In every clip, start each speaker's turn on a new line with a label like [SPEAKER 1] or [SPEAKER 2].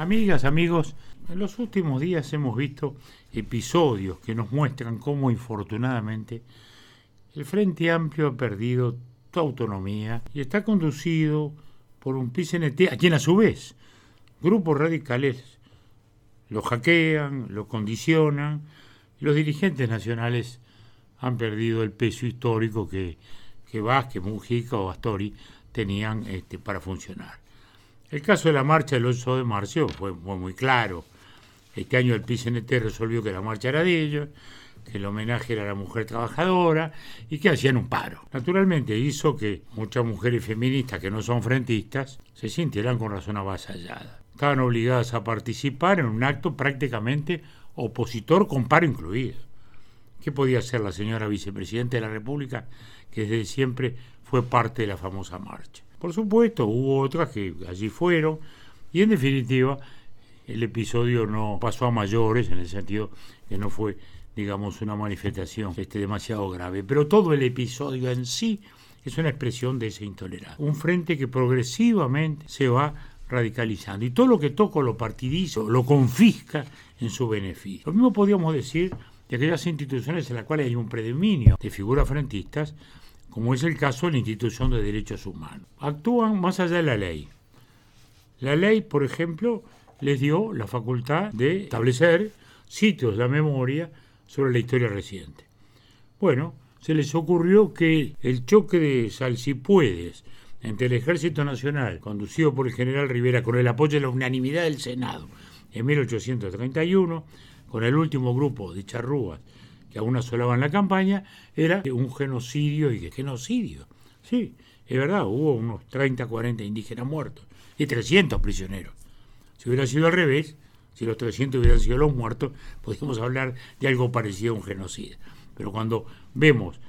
[SPEAKER 1] Amigas, amigos, en los últimos días hemos visto episodios que nos muestran cómo infortunadamente el Frente Amplio ha perdido toda autonomía y está conducido por un PCNT a quien a su vez grupos radicales lo hackean, lo condicionan y los dirigentes nacionales han perdido el peso histórico que, que Vázquez, Mujica o Astori tenían este, para funcionar. El caso de la marcha del 8 de marzo fue, muy claro. Este año el PCNT resolvió que la marcha era de ellos, que el homenaje era a la mujer trabajadora y que hacían un paro. Naturalmente hizo que muchas mujeres feministas que no son frentistas se sintieran con razón avasalladas. Estaban obligadas a participar en un acto prácticamente opositor con paro incluido. ¿Qué podía hacer la señora vicepresidenta de la República, que desde siempre fue parte de la famosa marcha? Por supuesto, hubo otras que allí fueron y en definitiva el episodio no pasó a mayores en el sentido que no fue, digamos, una manifestación este, demasiado grave. Pero todo el episodio en sí es una expresión de esa intolerancia. Un frente que progresivamente se va radicalizando y todo lo que toca lo partidizo, lo confisca en su beneficio. Lo mismo podríamos decir de aquellas instituciones en las cuales hay un predominio de figuras frentistas como es el caso de la institución de derechos humanos. Actúan más allá de la ley. La ley, por ejemplo, les dio la facultad de establecer sitios de memoria sobre la historia reciente. Bueno, se les ocurrió que el choque de salsipuedes entre el Ejército Nacional, conducido por el general Rivera con el apoyo de la unanimidad del Senado en 1831, con el último grupo de charrúas que aún asolaban la campaña, era un genocidio y que genocidio. Sí, es verdad, hubo unos 30, 40 indígenas muertos y 300 prisioneros. Si hubiera sido al revés, si los 300 hubieran sido los muertos, podríamos hablar de algo parecido a un genocidio. Pero cuando vemos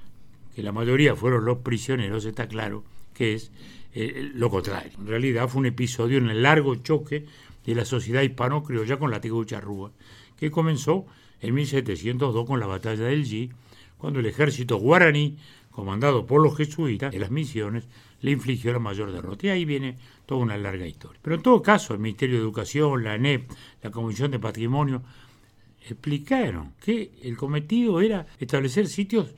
[SPEAKER 1] que la mayoría fueron los prisioneros, está claro que es eh, lo contrario. En realidad fue un episodio en el largo choque de la sociedad hispano-criolla con la Rúa, que comenzó en 1702 con la batalla del G, cuando el ejército guaraní, comandado por los jesuitas de las misiones, le infligió la mayor derrota. Y ahí viene toda una larga historia. Pero en todo caso, el Ministerio de Educación, la ANEP, la Comisión de Patrimonio, explicaron que el cometido era establecer sitios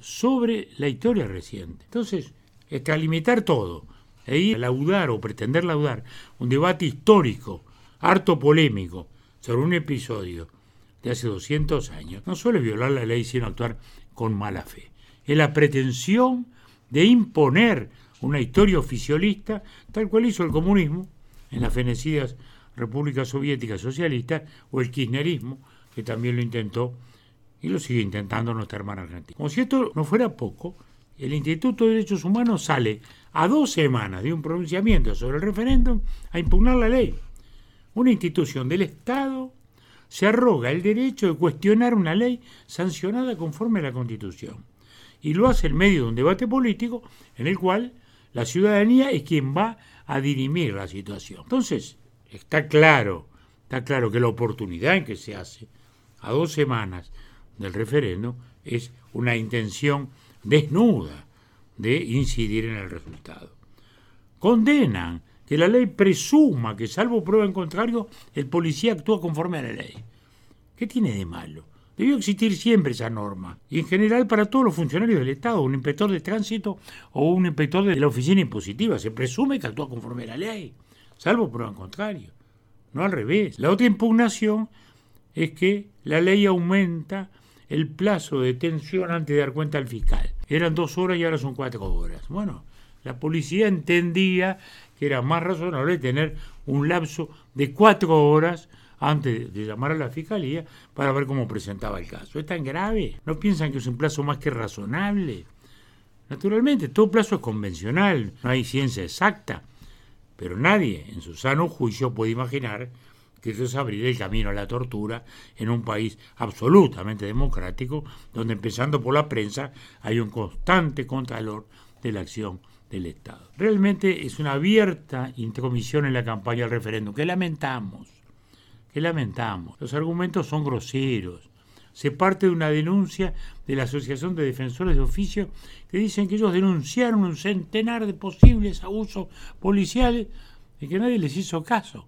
[SPEAKER 1] sobre la historia reciente. Entonces, extralimitar todo e ir a laudar o pretender laudar un debate histórico, harto polémico, sobre un episodio de hace 200 años, no suele violar la ley sino actuar con mala fe. Es la pretensión de imponer una historia oficialista, tal cual hizo el comunismo en las fenecidas repúblicas soviéticas socialistas, o el kirchnerismo, que también lo intentó y lo sigue intentando nuestra hermana Argentina. Como si esto no fuera poco, el Instituto de Derechos Humanos sale a dos semanas de un pronunciamiento sobre el referéndum a impugnar la ley. Una institución del Estado se arroga el derecho de cuestionar una ley sancionada conforme a la Constitución. Y lo hace en medio de un debate político en el cual la ciudadanía es quien va a dirimir la situación. Entonces, está claro, está claro que la oportunidad en que se hace a dos semanas del referendo es una intención desnuda de incidir en el resultado. Condenan que la ley presuma que, salvo prueba en contrario, el policía actúa conforme a la ley. ¿Qué tiene de malo? Debió existir siempre esa norma, y en general para todos los funcionarios del Estado, un inspector de tránsito o un inspector de la oficina impositiva, se presume que actúa conforme a la ley, salvo prueba en contrario, no al revés. La otra impugnación es que la ley aumenta el plazo de detención antes de dar cuenta al fiscal. Eran dos horas y ahora son cuatro horas. Bueno, la policía entendía que era más razonable tener un lapso de cuatro horas antes de llamar a la fiscalía para ver cómo presentaba el caso. ¿Es tan grave? ¿No piensan que es un plazo más que razonable? Naturalmente, todo plazo es convencional, no hay ciencia exacta, pero nadie en su sano juicio puede imaginar que eso es abrir el camino a la tortura en un país absolutamente democrático, donde empezando por la prensa hay un constante contralor de la acción del Estado. Realmente es una abierta intromisión en la campaña del referéndum, que lamentamos, que lamentamos. Los argumentos son groseros. Se parte de una denuncia de la Asociación de Defensores de Oficio que dicen que ellos denunciaron un centenar de posibles abusos policiales y que nadie les hizo caso.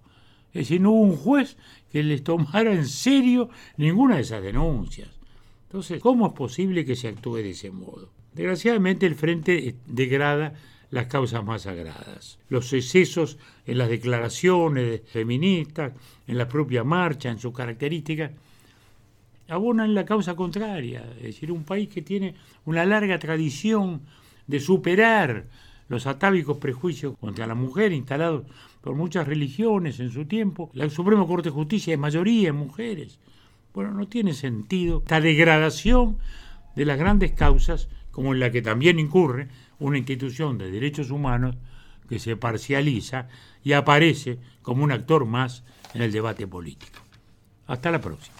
[SPEAKER 1] Es decir, no hubo un juez que les tomara en serio ninguna de esas denuncias. Entonces, ¿cómo es posible que se actúe de ese modo? Desgraciadamente el Frente degrada las causas más sagradas. Los excesos en las declaraciones feministas, en la propia marcha, en sus características, abonan la causa contraria. Es decir, un país que tiene una larga tradición de superar los atávicos prejuicios contra la mujer instalados por muchas religiones en su tiempo. La Suprema Corte de Justicia es mayoría en mujeres. Bueno, no tiene sentido esta degradación de las grandes causas como en la que también incurre una institución de derechos humanos que se parcializa y aparece como un actor más en el debate político. Hasta la próxima.